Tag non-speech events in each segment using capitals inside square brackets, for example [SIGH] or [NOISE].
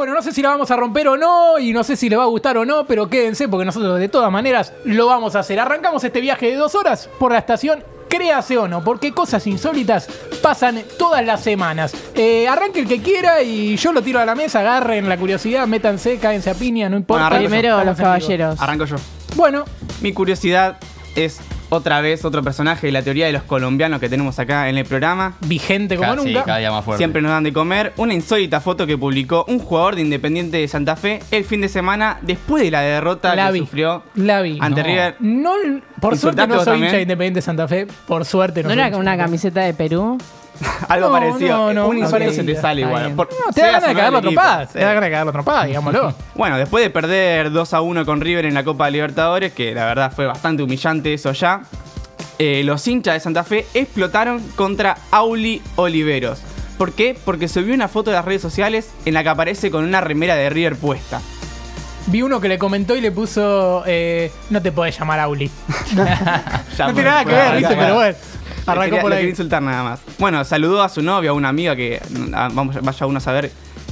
Bueno, no sé si la vamos a romper o no, y no sé si le va a gustar o no, pero quédense porque nosotros de todas maneras lo vamos a hacer. Arrancamos este viaje de dos horas por la estación créase o no, porque cosas insólitas pasan todas las semanas. Eh, arranque el que quiera y yo lo tiro a la mesa, agarren la curiosidad, métanse, cáense a piña, no importa. Bueno. Primero los caballeros. Arranco yo. Bueno, Mi curiosidad es otra vez otro personaje de la teoría de los colombianos que tenemos acá en el programa. vigente como Ca- sí, nunca. cada día más fuerte. Siempre nos dan de comer. Una insólita foto que publicó un jugador de Independiente de Santa Fe el fin de semana después de la derrota La que vi. sufrió La vi. ante No. River. No, por suerte no soy también. hincha de Independiente Santa Fe. Por suerte no, ¿No soy era hincha con una de camiseta de Perú? [LAUGHS] Algo No, parecido. no, no, un insólito se te sale igual. Por- No, te da ganas de cagarlo a trompadas. Te da ganas de cagarlo a trompadas, digámoslo. [LAUGHS] Bueno, después de perder 2 a 1 con River en la Copa Libertadores, que la verdad fue bastante humillante eso ya, eh, los hinchas de Santa Fe explotaron contra Auli Oliveros. ¿Por qué? Porque subió una foto de las redes sociales en la que aparece con una remera de River puesta. Vi uno que le comentó y le puso. eh, no te podés llamar Auli. [LAUGHS] No tiene nada que ver, ya, Pero bueno. Arrancó quería- por ahí. insultar nada más. Bueno, saludó a su novia, a una amiga que ah, vamos, vaya uno a saber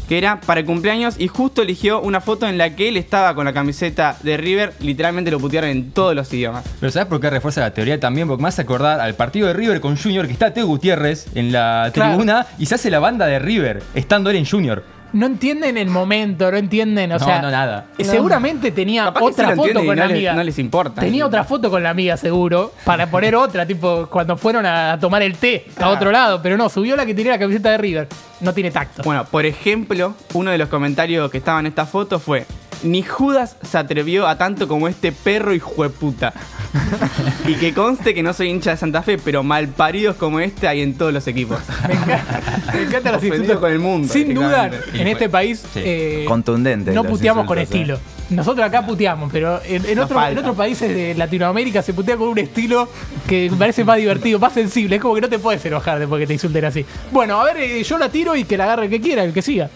que era para el cumpleaños y justo eligió una foto en la que él estaba con la camiseta de River. Literalmente lo putearon en todos los idiomas. Pero ¿sabes por qué refuerza la teoría también? Porque me hace acordar al partido de River con Junior, que está Teo Gutiérrez en la Claro. tribuna y se hace la banda de River, estando él en Junior. No entienden el momento, no entienden. O no, sea, no, nada. eh, seguramente tenía Capaz que sí otra foto con no la les- amiga. no les importa. Tenía otra foto con la amiga, seguro, para poner otra, tipo cuando fueron a tomar el té a otro lado. Pero no, subió la que tenía la camiseta de River. No tiene tacto. Bueno, por ejemplo, uno de los comentarios que estaba en esta foto fue: Ni Judas se atrevió a tanto como este perro hijo de puta. y que conste que no soy hincha de Santa Fe, pero malparidos como este hay en todos los equipos. Me encanta, me encantan los Ofendido insultos. con el mundo, Sin duda, en Y este país sí. eh, Contundente no puteamos con estilo. Nosotros acá puteamos, pero en, en Nos otro- en falta. otros países de Latinoamérica se putea con un estilo que me parece más divertido, más sensible. Es como que no te puedes enojar después que te insulten así. Bueno, a ver, eh, yo la tiro y que la agarre el que quiera, el que siga.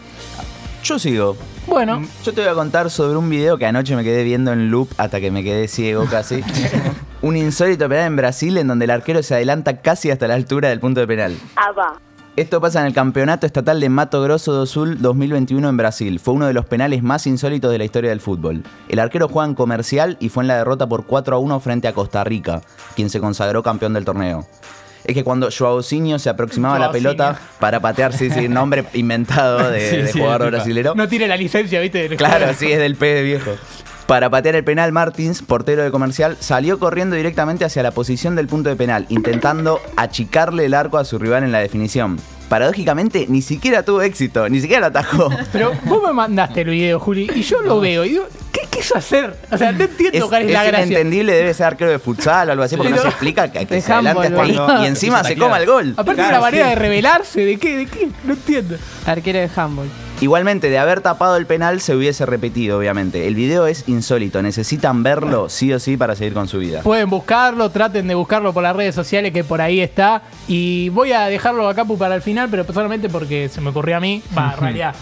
Yo sigo. Bueno, Yo te voy a contar sobre un video que anoche me quedé viendo en loop hasta que me quedé ciego casi. [LAUGHS] un insólito penal en Brasil en donde el arquero se adelanta casi hasta la altura del punto de penal. Esto pasa en el Campeonato Estatal de Mato Grosso do Sul 2021 en Brasil. Fue uno de los penales más insólitos de la historia del fútbol. El arquero juega en comercial y fue en la derrota por 4 a 1 frente a Costa Rica, quien se consagró campeón del torneo. Es que cuando Joaozinho se aproximaba a la pelota para patear, sí, sí, nombre inventado de, [LAUGHS] Sí, de sí, jugador brasilero. no tiene la licencia, ¿viste? del Claro, [LAUGHS] sí, es del P de viejo. Para patear el penal, Martins, portero de comercial, salió corriendo directamente hacia la posición del punto de penal, intentando achicarle el arco a su rival en la definición. Paradójicamente, ni siquiera tuvo éxito, ni siquiera lo atajó. [LAUGHS] Pero vos me mandaste el video, Juli, y yo lo veo y digo, ¿qué quiso hacer? O sea, no entiendo Es, cuál es, es la gracia. inentendible, debe ser arquero de futsal o algo así, porque no se explica que, que De se adelante hasta ahí y encima se coma el gol. Aparte de Claro, una manera sí. de revelarse, ¿de qué? ¿De qué? No entiendo. Arquero de handball. Igualmente, de haber tapado el penal se hubiese repetido, obviamente. El video es insólito, necesitan verlo sí o sí para seguir con su vida. Pueden buscarlo, traten de buscarlo por las redes sociales que por ahí está. Y voy a dejarlo a Capu para el final, pero solamente porque se me ocurrió a mí. Va, en realidad,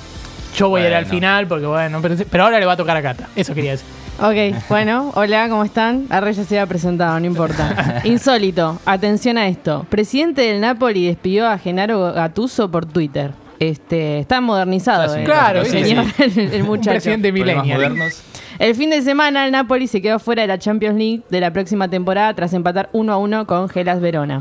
yo voy a ir al final porque bueno, pero, pero ahora le va a tocar a Cata. Eso quería decir. Ok, bueno, hola, ¿cómo están? Arre ya se había presentado, no importa. [LAUGHS] Insólito, atención a esto. Presidente del Napoli despidió a Genaro Gattuso por Twitter. Este, está modernizado, eh, claro, el sí, señor, sí. el, muchacho. presidente Problemas millennial. modernos. El fin de semana el Napoli se quedó fuera de la Champions League de la próxima temporada tras empatar 1 a 1 con Gelas Verona.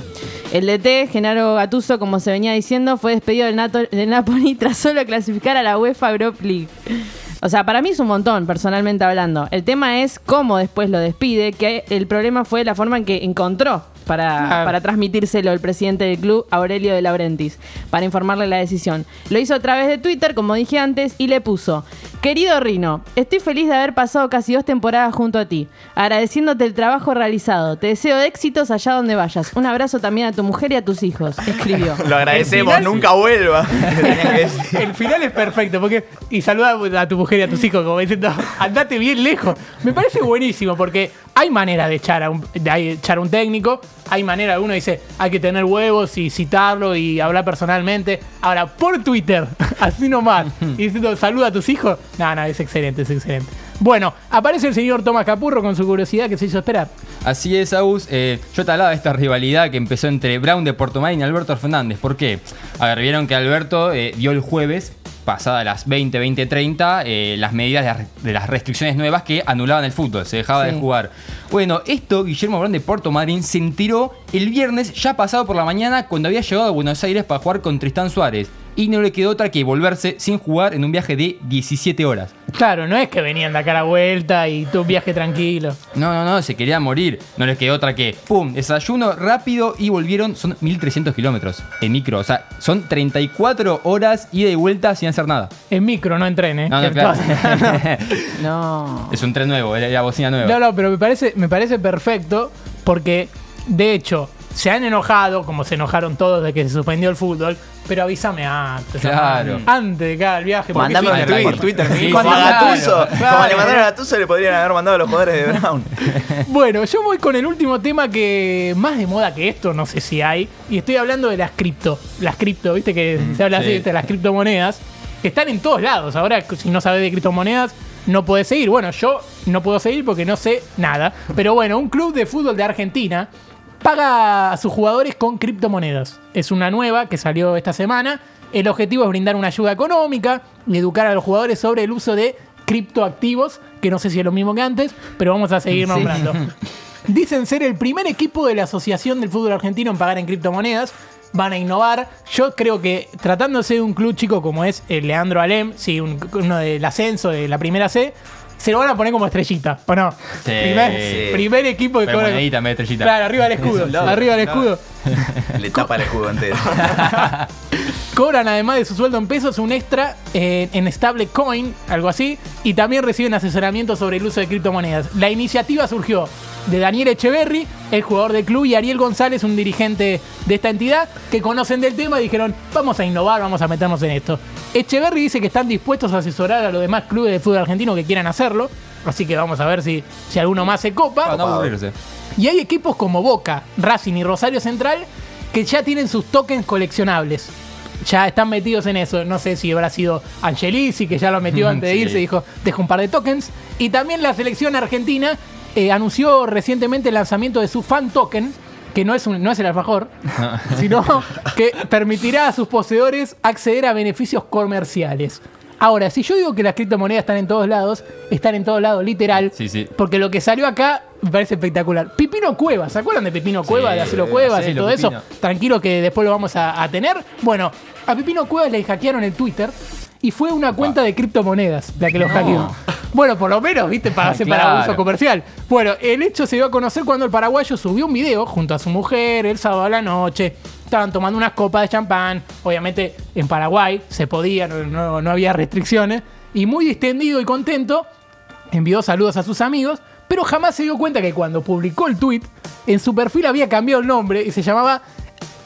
El DT, Genaro Gattuso, como se venía diciendo, fue despedido del, Nato- del Napoli [LAUGHS] tras solo clasificar a la UEFA Europa League. O sea, para mí es un montón, personalmente hablando. El tema es cómo después lo despide, que el problema fue la forma en que encontró para, Claro. para transmitírselo el presidente del club, Aurelio de Laurentiis, para informarle la decisión. Lo hizo a través de Twitter, como dije antes, y le puso, querido Rino, estoy feliz de haber pasado casi dos temporadas junto a ti, agradeciéndote el trabajo realizado. Te deseo éxitos allá donde vayas. Un abrazo también a tu mujer y a tus hijos, escribió. [LAUGHS] Lo agradecemos, final- nunca vuelva. [LAUGHS] El final es perfecto, porque. Y saluda a tu mujer y a tus hijos, como diciendo, andate bien lejos. Me parece buenísimo, porque hay manera de echar a un, de echar a un técnico, hay manera, uno dice, hay que tener huevos y citarlo y hablar personalmente. Ahora, por Twitter, [LAUGHS] así nomás, y diciendo, saluda a tus hijos, no, no, es excelente, es excelente. Bueno, aparece el señor Tomás Capurro con su curiosidad que se hizo esperar. Así es, Agus. Eh, yo te hablaba de esta rivalidad que empezó entre Brown de Portomay y Alberto Fernández. ¿Por qué? A ver, vieron que Alberto eh, dio el jueves pasadas las 20, 20, 30, eh, las medidas de, las- de las restricciones nuevas que anulaban el fútbol, se dejaba Sí. de jugar. Bueno, esto Guillermo Brown de Puerto Madryn se enteró el viernes, ya pasado por la mañana, cuando había llegado a Buenos Aires para jugar con Tristán Suárez. Y no le quedó otra que volverse sin jugar en un viaje de 17 horas. Claro, no es que venían de acá a la vuelta y tu viaje tranquilo. No, no, no, se quería morir. No les quedó otra que, pum, desayuno rápido y volvieron. Son 1300 kilómetros en micro. O sea, son 34 horas ida y vuelta sin hacer nada. En micro, no en tren, ¿eh? No, no, [LAUGHS] claro. [LAUGHS] No. es un tren nuevo, era la bocina nueva. No, no, pero me parece, me parece perfecto porque, de hecho, se han enojado, como se enojaron todos de que se suspendió el fútbol, pero avísame antes. Claro. Antes, de cada viaje. porque Mandame si- un Twitter, tweet. Twitter, Sí, a Gattuso. claro, Como le mandaron a Gattuso, le podrían haber mandado a los jugadores de Brown. [LAUGHS] Bueno, yo voy con el último tema que más de moda que esto, no sé si hay, y estoy hablando de las cripto. Las cripto, viste que se habla así, sí. ¿viste? las criptomonedas, que están en todos lados. Ahora, si no sabes de criptomonedas, no puedes seguir. Bueno, yo no puedo seguir porque no sé nada. Pero bueno, un club de fútbol de Argentina paga a sus jugadores con criptomonedas. Es una nueva que salió esta semana. El objetivo es brindar una ayuda económica y educar a los jugadores sobre el uso de criptoactivos, que no sé si es lo mismo que antes, pero vamos a seguir Sí. nombrando. [LAUGHS] Dicen ser el primer equipo de la Asociación del Fútbol Argentino en pagar en criptomonedas. Van a innovar. Yo creo que tratándose de un club chico como es el Leandro Alem, sí, un- uno del ascenso de la primera C, se lo van a poner como estrellita, ¿o no? Sí. primer, Sí. primer equipo que Pero cobra- monedita estrellita. Claro, arriba el [LAUGHS] escudo. arriba el un logo. escudo. Le tapa el escudo entero. [LAUGHS] Cobran además de su sueldo en pesos un extra eh, en Stable Coin, algo así, y también reciben asesoramiento sobre el uso de criptomonedas. La iniciativa surgió de Daniel Echeverry, el jugador del club, y Ariel González, un dirigente de esta entidad, que conocen del tema y dijeron, vamos a innovar, vamos a meternos en esto. Echeverry dice que están dispuestos a asesorar a los demás clubes de fútbol argentino que quieran hacerlo, así que vamos a ver si, si alguno más se copa. Para no. Y hay equipos como Boca, Racing y Rosario Central que ya tienen sus tokens coleccionables. Ya están metidos en eso. No sé si habrá sido Angelici, que ya lo metió [LAUGHS] antes de irse, dijo, deja un par de tokens. Y también la selección argentina eh, anunció recientemente el lanzamiento de su fan token, que no es, un- no es el alfajor, [LAUGHS] sino que permitirá a sus poseedores acceder a beneficios comerciales. Ahora, si yo digo que las criptomonedas están en todos lados, están en todos lados, literal. Sí, sí. Porque lo que salió acá me parece espectacular. Pipino Cueva, ¿se acuerdan de Pipino Cueva, de Acelo Cuevas y todo eso? Tranquilo que después lo vamos a, a tener. Bueno, a Pipino Cuevas le hackearon el Twitter y fue una cuenta de criptomonedas la que lo hackeó. [LAUGHS] Bueno, por lo menos, viste, para [LAUGHS] hacer para Claro. uso comercial. Bueno, el hecho se dio a conocer cuando el paraguayo subió un video junto a su mujer el sábado a la noche. Estaban tomando unas copas de champán. Obviamente en Paraguay se podía, no, no- no había restricciones. Y muy distendido y contento, envió saludos a sus amigos, pero jamás se dio cuenta que cuando publicó el tweet, en su perfil había cambiado el nombre y se llamaba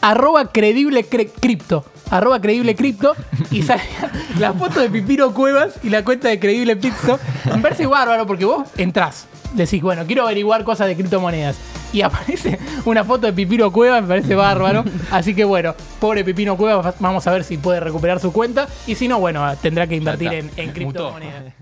arroba credible cre- cripto. Arroba creíble cripto y salía [LAUGHS] la foto de Pipino Cuevas y la cuenta de creíble cripto. Me parece bárbaro porque vos entrás, decís, bueno, quiero averiguar cosas de criptomonedas. Y aparece una foto de Pipino Cuevas, me parece bárbaro. Así que bueno, pobre Pipino Cuevas, vamos a ver si puede recuperar su cuenta. Y si no, bueno, tendrá que invertir en, en criptomonedas.